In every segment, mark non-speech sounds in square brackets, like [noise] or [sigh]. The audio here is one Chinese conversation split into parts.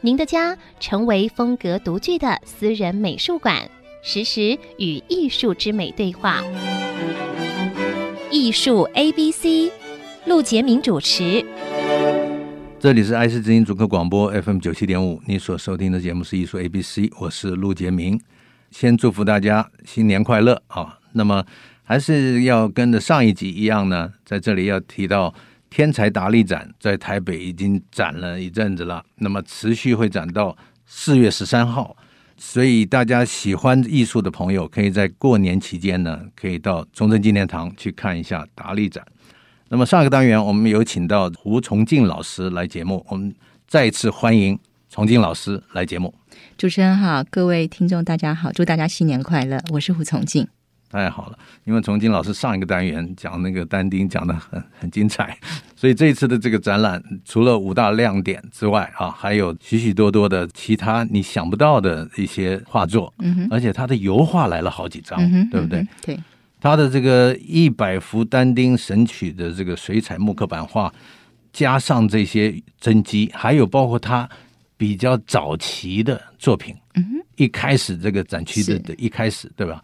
您的家成为风格独具的私人美术馆，实时与艺术之美对话。艺术 A B C，陆杰明主持。这里是爱思之音主客广播 FM 九七点五，你所收听的节目是艺术 A B C，我是陆杰明。先祝福大家新年快乐啊！那么还是要跟着上一集一样呢，在这里要提到。天才达利展在台北已经展了一阵子了，那么持续会展到四月十三号，所以大家喜欢艺术的朋友，可以在过年期间呢，可以到中正纪念堂去看一下达利展。那么上一个单元我们有请到胡崇敬老师来节目，我们再一次欢迎崇敬老师来节目。主持人好，各位听众大家好，祝大家新年快乐，我是胡崇敬。太好了，因为崇敬老师上一个单元讲那个但丁讲的很很精彩，所以这一次的这个展览除了五大亮点之外啊，还有许许多多的其他你想不到的一些画作，嗯哼，而且他的油画来了好几张，嗯，对不对？对，他的这个一百幅但丁神曲的这个水彩木刻版画，加上这些真迹，还有包括他比较早期的作品，嗯哼。一开始这个展区的的一开始，对吧？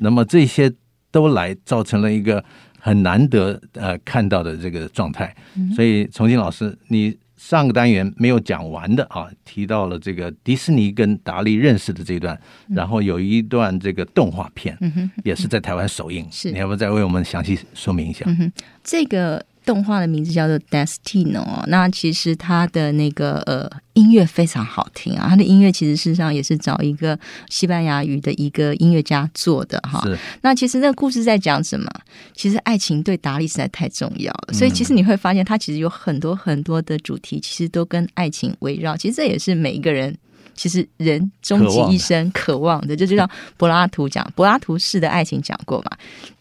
那么这些都来造成了一个很难得呃看到的这个状态。所以重庆老师，你上个单元没有讲完的啊，提到了这个迪士尼跟达利认识的这一段，然后有一段这个动画片，也是在台湾首映。是，你要不要再为我们详细说明一下？这个。动画的名字叫做《Destino》，那其实它的那个呃音乐非常好听啊，它的音乐其实事实上也是找一个西班牙语的一个音乐家做的哈。那其实那个故事在讲什么？其实爱情对达利实在太重要了，所以其实你会发现，它其实有很多很多的主题，其实都跟爱情围绕。其实这也是每一个人。其实人终其一生渴望的，这就像柏拉图讲柏拉图式的爱情讲过嘛。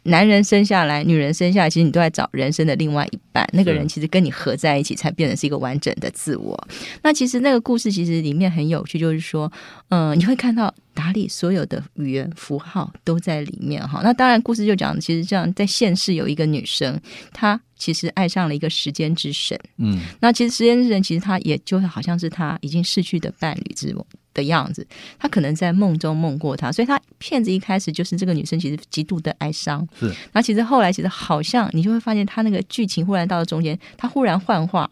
男人生下来，女人生下来，其实你都在找人生的另外一半。那个人其实跟你合在一起，才变成是一个完整的自我。那其实那个故事其实里面很有趣，就是说，嗯，[laughs] 你会看到达利所有的语言符号都在里面哈。那当然，故事就讲，其实这样在现世有一个女生，她。其实爱上了一个时间之神，嗯，那其实时间之神其实他也就好像是他已经逝去的伴侣之的样子，他可能在梦中梦过他，所以他骗子一开始就是这个女生其实极度的哀伤，是，那其实后来其实好像你就会发现他那个剧情忽然到了中间，他忽然幻化，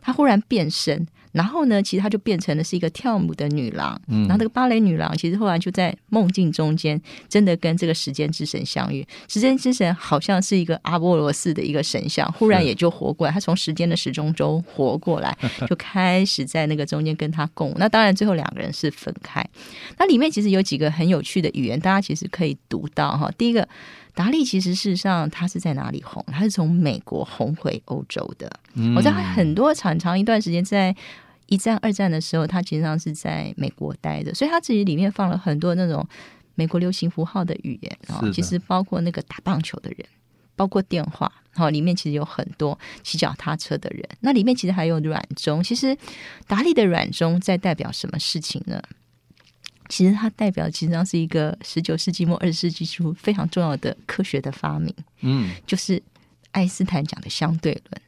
他忽然变身。然后呢，其实她就变成了是一个跳舞的女郎。嗯，然后这个芭蕾女郎其实后来就在梦境中间，真的跟这个时间之神相遇。时间之神好像是一个阿波罗式的一个神像，忽然也就活过来。他从时间的时钟中活过来，[laughs] 就开始在那个中间跟他共舞。那当然，最后两个人是分开。那里面其实有几个很有趣的语言，大家其实可以读到哈。第一个。达利其实事实上他是在哪里红？他是从美国红回欧洲的。我在很多长长一段时间，在一战、二战的时候，他其实上是在美国待的，所以他自己里面放了很多那种美国流行符号的语言啊。其实包括那个打棒球的人，包括电话，好，里面其实有很多骑脚踏车的人。那里面其实还有软钟。其实达利的软钟在代表什么事情呢？其实它代表，其实上是一个十九世纪末二十世纪初非常重要的科学的发明。嗯，就是爱因斯坦讲的相对论，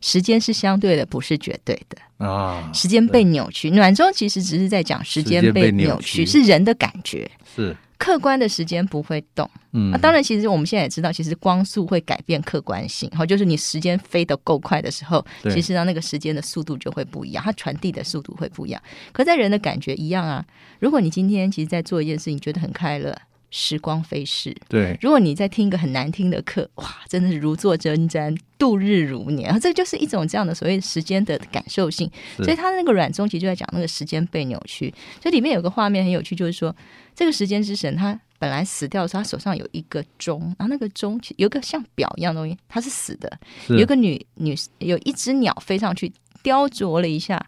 时间是相对的，不是绝对的啊。时间被扭曲，暖钟其实只是在讲时间被扭曲，是人的感觉是。客观的时间不会动，嗯，那当然，其实我们现在也知道，其实光速会改变客观性，好，就是你时间飞得够快的时候，其实让那个时间的速度就会不一样，它传递的速度会不一样。可在人的感觉一样啊，如果你今天其实在做一件事情，觉得很快乐。时光飞逝，对。如果你在听一个很难听的课，哇，真的是如坐针毡，度日如年啊！这就是一种这样的所谓时间的感受性。所以他的那个软中其实就在讲那个时间被扭曲。所以里面有个画面很有趣，就是说这个时间之神他本来死掉的时候，他手上有一个钟，然后那个钟有一个像表一样的东西，它是死的。有个女女有一只鸟飞上去雕琢了一下。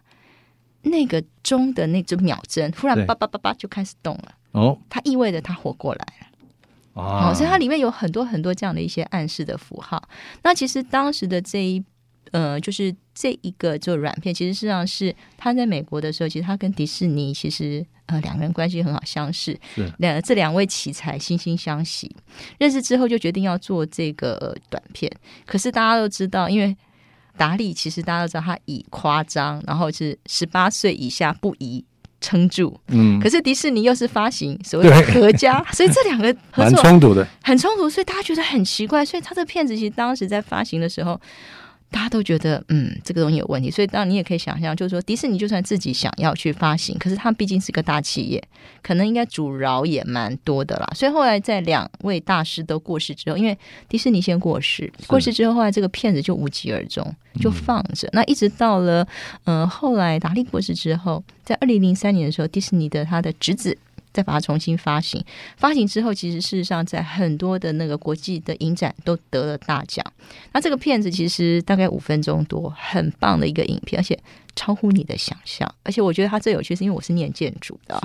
那个钟的那只秒针忽然叭叭叭叭就开始动了。哦，它意味着它活过来了。啊、哦，所以它里面有很多很多这样的一些暗示的符号。那其实当时的这一呃，就是这一个做软片，其实实际上是他在美国的时候，其实他跟迪士尼其实呃两个人关系很好，相识。是两这两位奇才惺惺相惜，认识之后就决定要做这个短片。可是大家都知道，因为达利其实大家都知道他以夸张，然后是十八岁以下不宜。撑住，嗯，可是迪士尼又是发行 [laughs] 所谓的合家，所以这两个合作蛮冲突的，很冲突，所以大家觉得很奇怪，所以他这片子其实当时在发行的时候。大家都觉得，嗯，这个东西有问题，所以当然你也可以想象，就是说，迪士尼就算自己想要去发行，可是它毕竟是个大企业，可能应该阻挠也蛮多的啦。所以后来在两位大师都过世之后，因为迪士尼先过世，过世之后，后来这个片子就无疾而终，就放着。嗯、那一直到了，嗯、呃，后来达利过世之后，在二零零三年的时候，迪士尼的他的侄子。再把它重新发行，发行之后，其实事实上在很多的那个国际的影展都得了大奖。那这个片子其实大概五分钟多，很棒的一个影片，而且超乎你的想象。而且我觉得它最有趣，是因为我是念建筑的，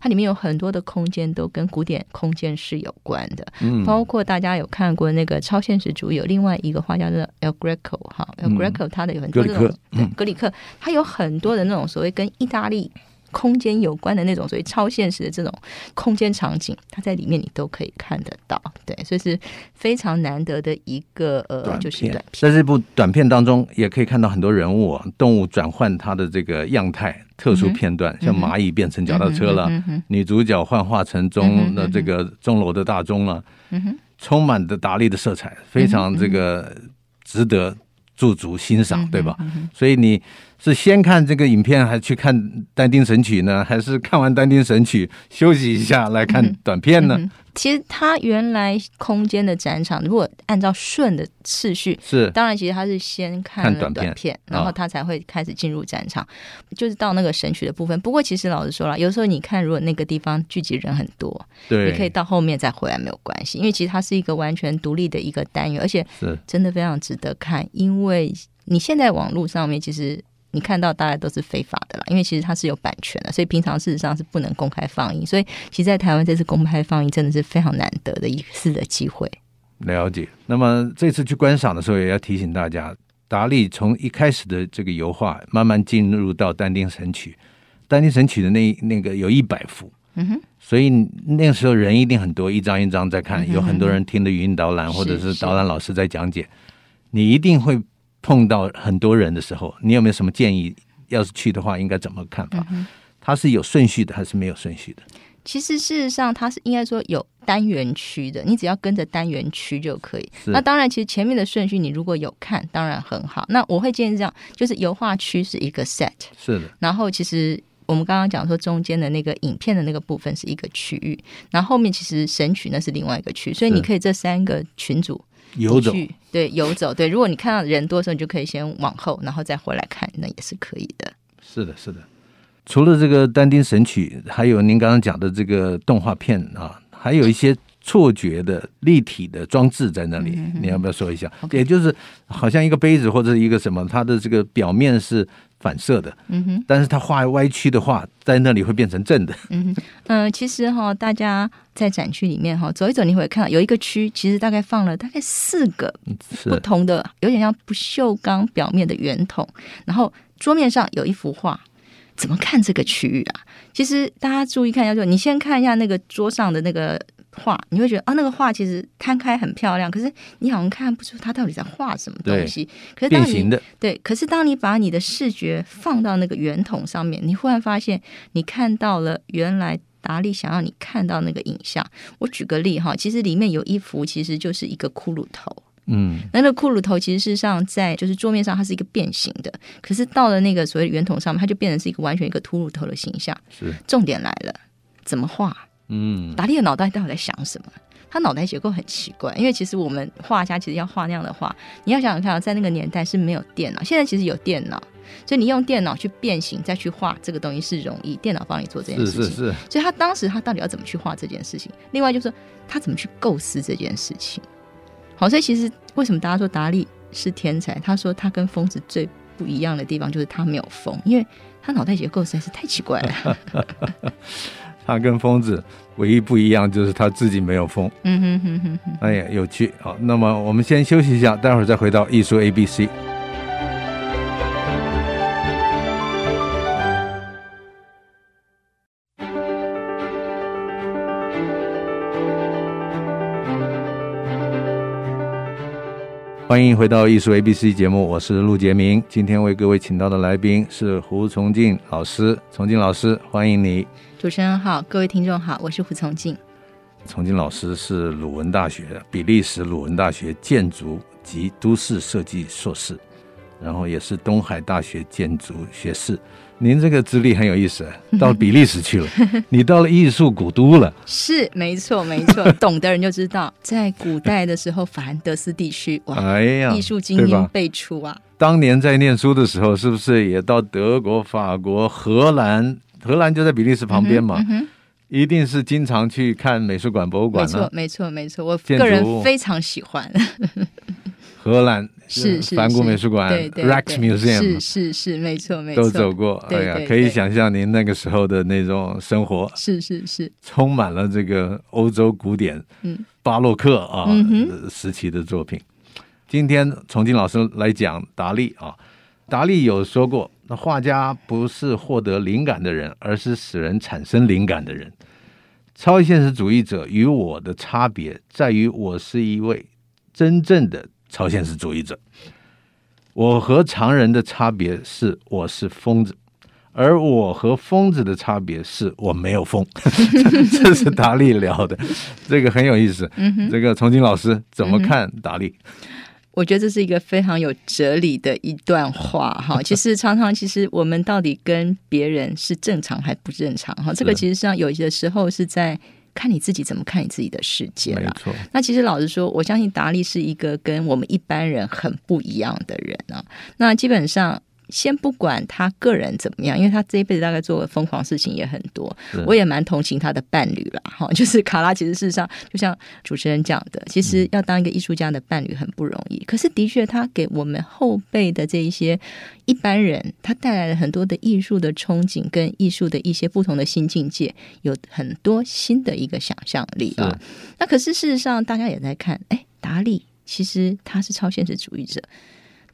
它里面有很多的空间都跟古典空间是有关的，嗯，包括大家有看过那个超现实主义，有另外一个画家叫 El Greco 哈，El Greco 他的有很多这种对格里克，他有很多的那种所谓跟意大利。空间有关的那种，所以超现实的这种空间场景，它在里面你都可以看得到，对，所以是非常难得的一个呃，就是短片。在这部短片当中，也可以看到很多人物啊，动物转换它的这个样态，特殊片段，嗯、像蚂蚁变成脚踏车了，嗯嗯、女主角幻化成钟的这个钟楼的大钟了，嗯哼，充满的达利的色彩，非常这个值得驻足欣赏，对吧？所以你。是先看这个影片，还是去看但丁神曲呢？还是看完但丁神曲休息一下来看短片呢？嗯嗯、其实它原来空间的展场，如果按照顺的次序，是当然，其实它是先看短片，短片然后他才会开始进入展场，哦、就是到那个神曲的部分。不过，其实老实说了，有时候你看，如果那个地方聚集人很多，对，你可以到后面再回来没有关系，因为其实它是一个完全独立的一个单元，而且是真的非常值得看，因为你现在网络上面其实。你看到大概都是非法的啦，因为其实它是有版权的，所以平常事实上是不能公开放映。所以，其实，在台湾这次公开放映真的是非常难得的一次的机会。了解。那么这次去观赏的时候，也要提醒大家，达利从一开始的这个油画，慢慢进入到但丁神曲。但丁神曲的那那个有一百幅，嗯哼，所以那个时候人一定很多，一张一张在看，有很多人听的语音导览，或者是导览老师在讲解，你一定会。碰到很多人的时候，你有没有什么建议？要是去的话，应该怎么看法？嗯、它是有顺序的还是没有顺序的？其实事实上，它是应该说有单元区的，你只要跟着单元区就可以。那当然，其实前面的顺序你如果有看，当然很好。那我会建议这样，就是油画区是一个 set，是的。然后其实我们刚刚讲说中间的那个影片的那个部分是一个区域，然后后面其实神曲那是另外一个区，所以你可以这三个群组。游走对，游走对。如果你看到人多的时候，你就可以先往后，然后再回来看，那也是可以的。是的，是的。除了这个但丁神曲，还有您刚刚讲的这个动画片啊，还有一些错觉的立体的装置在那里，嗯、你要不要说一下.也就是好像一个杯子或者一个什么，它的这个表面是。反射的，嗯哼，但是它画歪曲的话，在那里会变成正的，嗯哼，嗯、呃，其实哈，大家在展区里面哈走一走，你会看到有一个区，其实大概放了大概四个不同的，有点像不锈钢表面的圆筒，然后桌面上有一幅画，怎么看这个区域啊？其实大家注意看一下，就你先看一下那个桌上的那个。画你会觉得啊，那个画其实摊开很漂亮，可是你好像看不出它到底在画什么东西。对可是当你对，可是当你把你的视觉放到那个圆筒上面，你忽然发现你看到了原来达利想要你看到那个影像。我举个例哈，其实里面有一幅其实就是一个骷髅头，嗯，那那个骷髅头其实事实上在就是桌面上它是一个变形的，可是到了那个所谓圆筒上面，它就变成是一个完全一个秃髅头的形象。是，重点来了，怎么画？嗯，达利的脑袋到底在想什么？他脑袋结构很奇怪，因为其实我们画家其实要画那样的画，你要想想看，在那个年代是没有电脑，现在其实有电脑，所以你用电脑去变形再去画这个东西是容易，电脑帮你做这件事情。是是是。所以他当时他到底要怎么去画这件事情？另外就是他怎么去构思这件事情？好，所以其实为什么大家说达利是天才？他说他跟疯子最不一样的地方，就是他没有疯，因为他脑袋结构实在是太奇怪了。[laughs] 他跟疯子唯一不一样就是他自己没有疯。嗯哼哼哼哼，哎呀，有趣。好，那么我们先休息一下，待会儿再回到艺术 A B C。欢迎回到艺术 ABC 节目，我是陆杰明。今天为各位请到的来宾是胡崇敬老师，崇敬老师，欢迎你。主持人好，各位听众好，我是胡崇敬。崇敬老师是鲁文大学比利时鲁文大学建筑及都市设计硕士，然后也是东海大学建筑学士。您这个资历很有意思，到比利时去了，[laughs] 你到了艺术古都了。是，没错，没错，懂的人就知道，[laughs] 在古代的时候，法兰德斯地区，哇，哎呀，艺术精英辈出啊。当年在念书的时候，是不是也到德国、法国、荷兰？荷兰就在比利时旁边嘛，嗯嗯、一定是经常去看美术馆、博物馆呢。没错，没错，没错，我个人非常喜欢。[laughs] 荷兰是是梵谷美术馆，Rijksmuseum 是是是，没错没错，都走过。哎呀，可以想象您那个时候的那种生活，是是是，充满了这个欧洲古典、嗯，巴洛克啊时期的作品。今天崇敬老师来讲达利啊，达利有说过，那画家不是获得灵感的人，而是使人产生灵感的人。超现实主义者与我的差别在于，我是一位真正的。超现实主义者，我和常人的差别是我是疯子，而我和疯子的差别是我没有疯。[laughs] 这是达利聊的，这个很有意思。这个崇金老师怎么看达利？我觉得这是一个非常有哲理的一段话哈。[laughs] 其实常常，其实我们到底跟别人是正常还不正常哈？这个其实上有些时候是在。看你自己怎么看你自己的世界了。没错。那其实老实说，我相信达利是一个跟我们一般人很不一样的人啊。那基本上。先不管他个人怎么样，因为他这一辈子大概做的疯狂事情也很多，我也蛮同情他的伴侣了哈。就是卡拉，其实事实上就像主持人讲的，其实要当一个艺术家的伴侣很不容易。可是的确，他给我们后辈的这一些一般人，他带来了很多的艺术的憧憬，跟艺术的一些不同的新境界，有很多新的一个想象力啊。那可是事实上，大家也在看，哎，达利其实他是超现实主义者。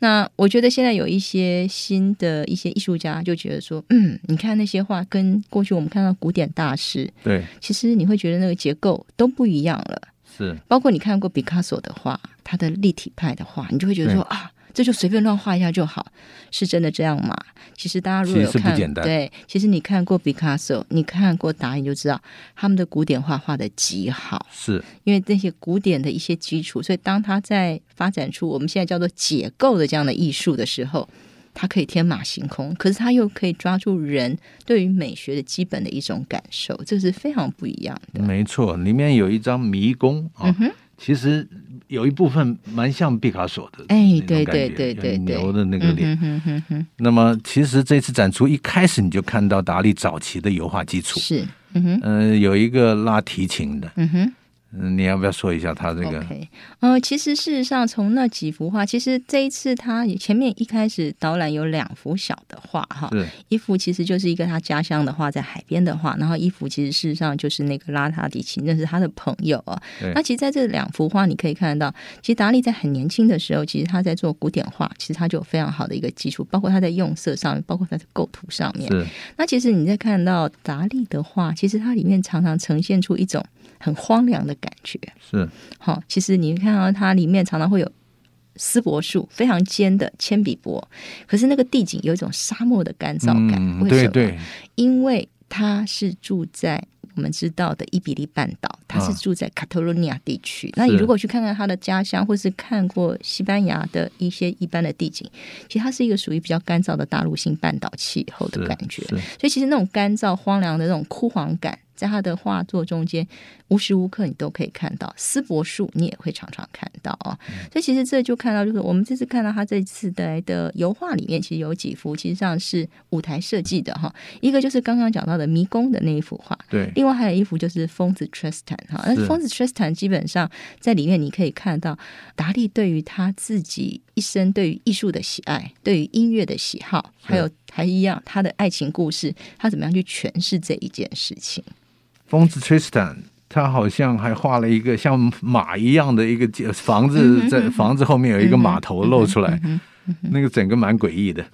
那我觉得现在有一些新的一些艺术家就觉得说，嗯，你看那些画跟过去我们看到古典大师，对，其实你会觉得那个结构都不一样了。是，包括你看过毕卡索的画，他的立体派的画，你就会觉得说啊。这就随便乱画一下就好，是真的这样吗？其实大家如果有看，对，其实你看过毕卡索，你看过达利，你就知道他们的古典画画的极好，是因为那些古典的一些基础，所以当他在发展出我们现在叫做解构的这样的艺术的时候，他可以天马行空，可是他又可以抓住人对于美学的基本的一种感受，这是非常不一样的。没错，里面有一张迷宫啊。嗯哼其实有一部分蛮像毕卡索的，哎，对对对对，牛的那个脸。那么，其实这次展出一开始你就看到达利早期的油画基础，是，嗯哼，呃，有一个拉提琴的，嗯哼。嗯，你要不要说一下他这个？OK，呃，其实事实上，从那几幅画，其实这一次他前面一开始导览有两幅小的画哈，是一幅其实就是一个他家乡的画，在海边的画，然后一幅其实事实上就是那个拉塔迪琴，那是他的朋友啊。那其实在这两幅画，你可以看得到，其实达利在很年轻的时候，其实他在做古典画，其实他就有非常好的一个基础，包括他在用色上面，包括他的构图上面。是那其实你在看到达利的画，其实它里面常常呈现出一种。很荒凉的感觉是好，其实你看到它里面常常会有丝柏树，非常尖的铅笔柏，可是那个地景有一种沙漠的干燥感。嗯、为什么？对对，因为它是住在我们知道的伊比利半岛，它是住在卡特罗尼亚地区。啊、那你如果去看看他的家乡，或是看过西班牙的一些一般的地景，其实它是一个属于比较干燥的大陆性半岛气候的感觉。所以其实那种干燥荒凉的那种枯黄感。在他的画作中间，无时无刻你都可以看到丝柏树，你也会常常看到啊。嗯、所以其实这就看到，就是我们这次看到他这次的的油画里面，其实有几幅其实上是舞台设计的哈。一个就是刚刚讲到的迷宫的那一幅画，对。另外还有一幅就是疯子 Tristan 哈，那疯子 Tristan 基本上在里面你可以看到达利对于他自己一生对于艺术的喜爱，对于音乐的喜好，还有还一样他的爱情故事，他怎么样去诠释这一件事情？疯子 Tristan，他好像还画了一个像马一样的一个房子，在房子后面有一个码头露出来，那个整个蛮诡异的。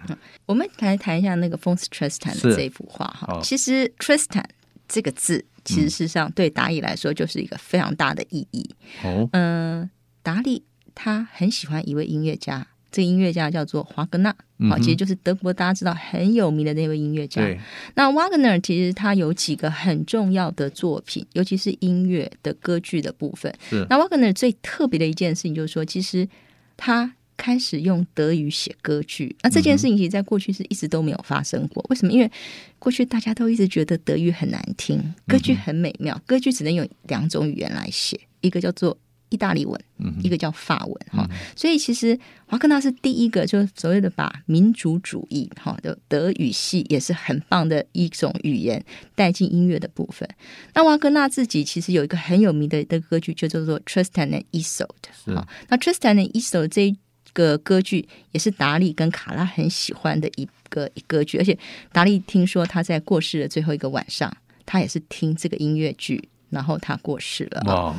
我们来谈一下那个疯子 Tristan 的这幅画哈。其实 Tristan 这个字，其实事实上对达利来说就是一个非常大的意义。哦，嗯，达利。他很喜欢一位音乐家，这个音乐家叫做华格纳，好、嗯，其实就是德国大家知道很有名的那位音乐家。对那瓦格纳其实他有几个很重要的作品，尤其是音乐的歌剧的部分。是那瓦格纳最特别的一件事情就是说，其实他开始用德语写歌剧。那这件事情其实在过去是一直都没有发生过。为什么？因为过去大家都一直觉得德语很难听，歌剧很美妙，歌剧只能用两种语言来写，一个叫做。意大利文，一个叫法文哈，嗯、所以其实华格纳是第一个，就是所谓的把民族主义哈的德语系也是很棒的一种语言带进音乐的部分。那华格纳自己其实有一个很有名的的歌剧，就叫做《Tristan and Isolde》哈。那《Tristan and Isolde》这一个歌剧也是达利跟卡拉很喜欢的一个歌剧，而且达利听说他在过世的最后一个晚上，他也是听这个音乐剧，然后他过世了。哇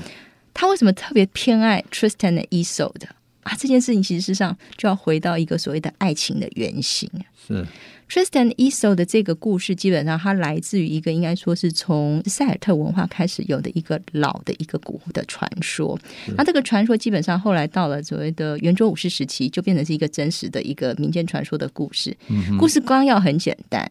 他为什么特别偏爱 Tristan and Isolde 的啊？这件事情其实上就要回到一个所谓的爱情的原型。是 Tristan and Isolde 的这个故事，基本上它来自于一个应该说是从塞尔特文化开始有的一个老的一个古的传说。那这个传说基本上后来到了所谓的圆桌武士时期，就变成是一个真实的一个民间传说的故事。嗯、故事纲要很简单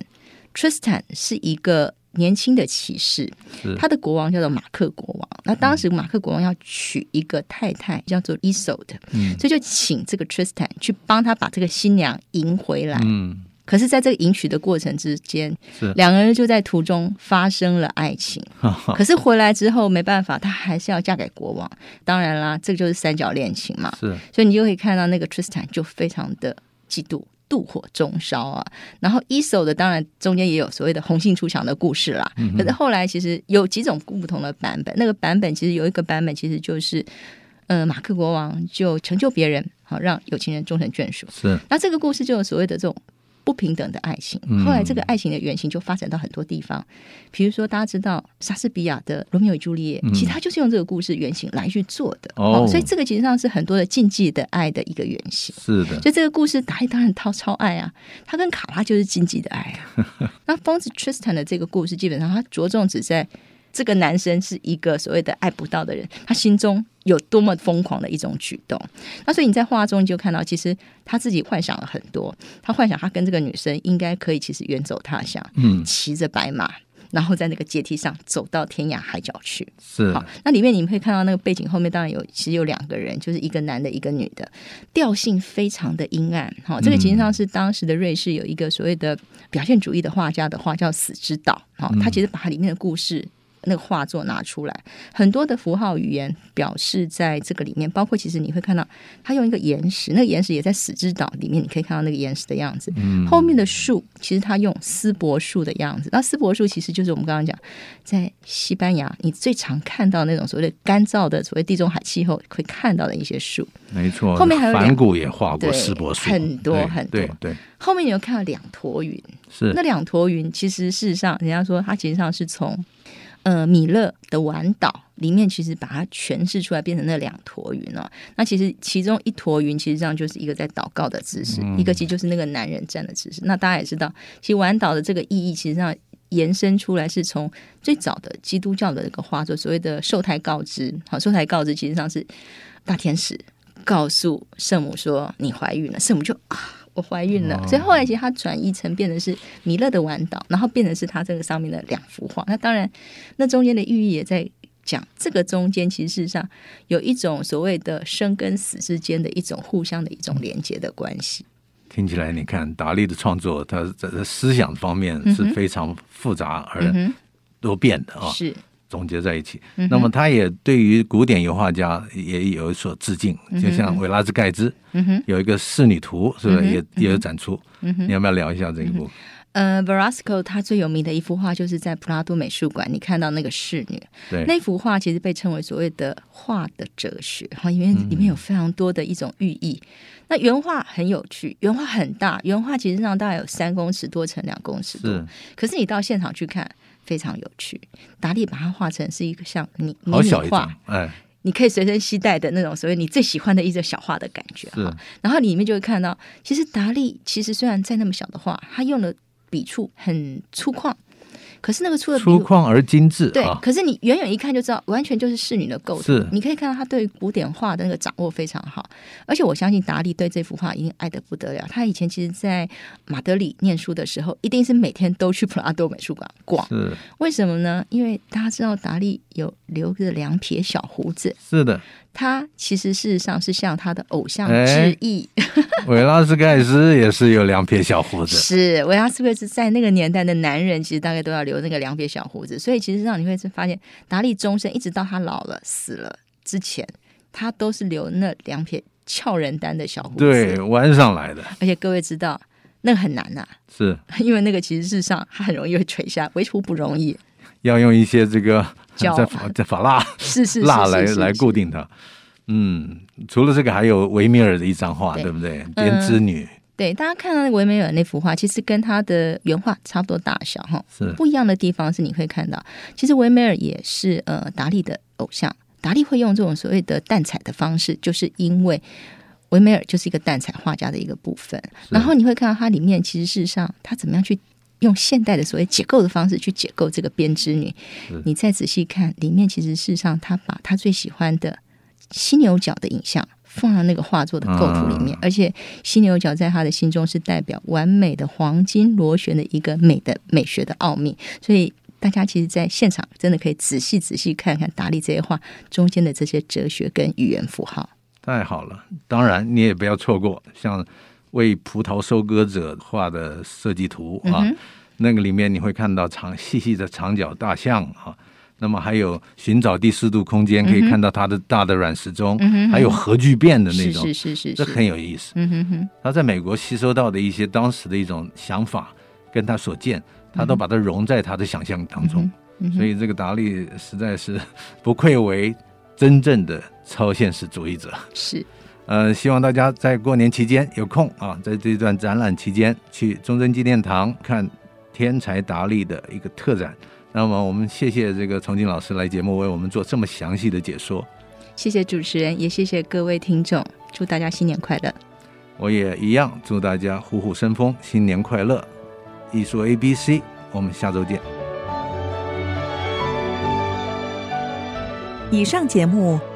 ，Tristan 是一个。年轻的骑士，他的国王叫做马克国王。那当时马克国王要娶一个太太，叫做 Isolde，嗯，所以就请这个 Tristan 去帮他把这个新娘迎回来。嗯，可是，在这个迎娶的过程之间，是两个人就在途中发生了爱情。可是回来之后没办法，他还是要嫁给国王。当然啦，这个就是三角恋情嘛。是，所以你就可以看到那个 Tristan 就非常的嫉妒。妒火中烧啊！然后 Isolde 的当然中间也有所谓的红杏出墙的故事啦。可是后来其实有几种不同的版本。那个版本其实有一个版本其实就是，呃，马克国王就成就别人，好让有情人终成眷属。是。那这个故事就有所谓的这种。不平等的爱情，后来这个爱情的原型就发展到很多地方，比如说大家知道莎士比亚的《罗密欧与朱丽叶》，其实他就是用这个故事原型来去做的。哦，所以这个其实上是很多的禁忌的爱的一个原型。是的，所以这个故事达利当然超超爱啊，他跟卡拉就是禁忌的爱啊。[laughs] 那疯子 Tristan 的这个故事，基本上他着重只在。这个男生是一个所谓的爱不到的人，他心中有多么疯狂的一种举动。那所以你在画中你就看到，其实他自己幻想了很多。他幻想他跟这个女生应该可以，其实远走他乡，嗯，骑着白马，然后在那个阶梯上走到天涯海角去。是好，那里面你们可以看到那个背景后面当然有，其实有两个人，就是一个男的，一个女的，调性非常的阴暗。好，这个其实上是当时的瑞士有一个所谓的表现主义的画家的画，叫《死之岛》。好，他其实把它里面的故事。那个画作拿出来，很多的符号语言表示在这个里面，包括其实你会看到他用一个岩石，那个岩石也在死之岛里面，你可以看到那个岩石的样子。嗯，后面的树其实他用丝柏树的样子，那丝柏树其实就是我们刚刚讲在西班牙你最常看到那种所谓的干燥的所谓地中海气候会看到的一些树。没错，后面还有梵谷也画过丝柏树，很多很多。对，对，对，后面你有看到两坨云，是那两坨云，其实事实上人家说它其实上是从。呃，米勒的晚岛里面其实把它诠释出来，变成那两坨云了。那其实其中一坨云，其实上就是一个在祷告的姿势，嗯、一个其实就是那个男人站的姿势。那大家也知道，其实晚岛的这个意义，其实上延伸出来是从最早的基督教的一个画作，所谓的受胎告知。好，受胎告知其实上是大天使告诉圣母说你怀孕了，圣母就啊。我怀孕了，所以后来其实它转译成变成是米勒的晚岛，然后变成是它这个上面的两幅画。那当然，那中间的寓意也在讲，这个中间其实事实上有一种所谓的生跟死之间的一种互相的一种连接的关系。听起来，你看达利的创作，他在思想方面是非常复杂而多变的啊，是总结在一起。那么他也对于古典油画家也有所致敬，就像维拉兹盖兹，有一个仕女图，是不是也也有展出？你要不要聊一下这一部？呃，Verasco 他最有名的一幅画就是在普拉多美术馆，你看到那个侍女，对，那幅画其实被称为所谓的画的哲学，哈，因为里面有非常多的一种寓意。嗯、那原画很有趣，原画很大，原画其实上大概有三公尺多乘两公尺多，是，可是你到现场去看，非常有趣。达利把它画成是一个像你你画，哎，你可以随身携带的那种所谓你最喜欢的一种小画的感觉，哈。然后里面就会看到，其实达利其实虽然在那么小的画，他用了。笔触很粗犷，可是那个粗的粗犷而精致。对，啊、可是你远远一看就知道，完全就是仕女的构图。是，你可以看到他对古典画的那个掌握非常好，而且我相信达利对这幅画一定爱得不得了。他以前其实，在马德里念书的时候，一定是每天都去普拉多美术馆逛。是，为什么呢？因为大家知道达利有留个两撇小胡子。是的。他其实事实上是向他的偶像致意。维拉斯盖斯也是有两撇小胡子。[laughs] 是维拉斯盖斯在那个年代的男人，其实大概都要留那个两撇小胡子。所以其实让你会发现，达利终身一直到他老了死了之前，他都是留那两撇俏人丹的小胡子。对，弯上来的。而且各位知道，那个很难呐、啊，是 [laughs] 因为那个其实事实上他很容易会垂下，维护不容易。要用一些这个 [laughs] 在法在法蜡 [laughs] 是是蜡来来固定它。嗯，除了这个，还有维米尔的一张画，对，对不对？编织女、嗯。对，大家看到维米尔那幅画，其实跟他的原画差不多大小哈。是不一样的地方是，你会看到，其实维米尔也是呃达利的偶像。达利会用这种所谓的淡彩的方式，就是因为维米尔就是一个淡彩画家的一个部分。然后你会看到它里面，其实事实上他怎么样去。用现代的所谓解构的方式去解构这个编织女，你再仔细看里面，其实事实上他把他最喜欢的犀牛角的影像放到那个画作的构图里面，而且犀牛角在他的心中是代表完美的黄金螺旋的一个美的美学的奥秘，所以大家其实在现场真的可以仔细仔细看看达利这些画中间的这些哲学跟语言符号。太好了，当然你也不要错过像。为葡萄收割者画的设计图啊，嗯、那个里面你会看到长细细的长角大象啊，那么还有寻找第四度空间，可以看到它的大的软石钟，嗯、还有核聚变的那种，是是是，是，这很有意思。嗯哼哼，他在美国吸收到的一些当时的一种想法，跟他所见，他都把它融在他的想象当中，嗯、所以这个达利实在是 [laughs] 不愧为真正的超现实主义者。是。呃，希望大家在过年期间有空啊，在这段展览期间去中正纪念堂看天才达利的一个特展。那么，我们谢谢这个崇敬老师来节目为我们做这么详细的解说。谢谢主持人，也谢谢各位听众，祝大家新年快乐。我也一样，祝大家虎虎生风，新年快乐。艺术 A B C，我们下周见。以上节目。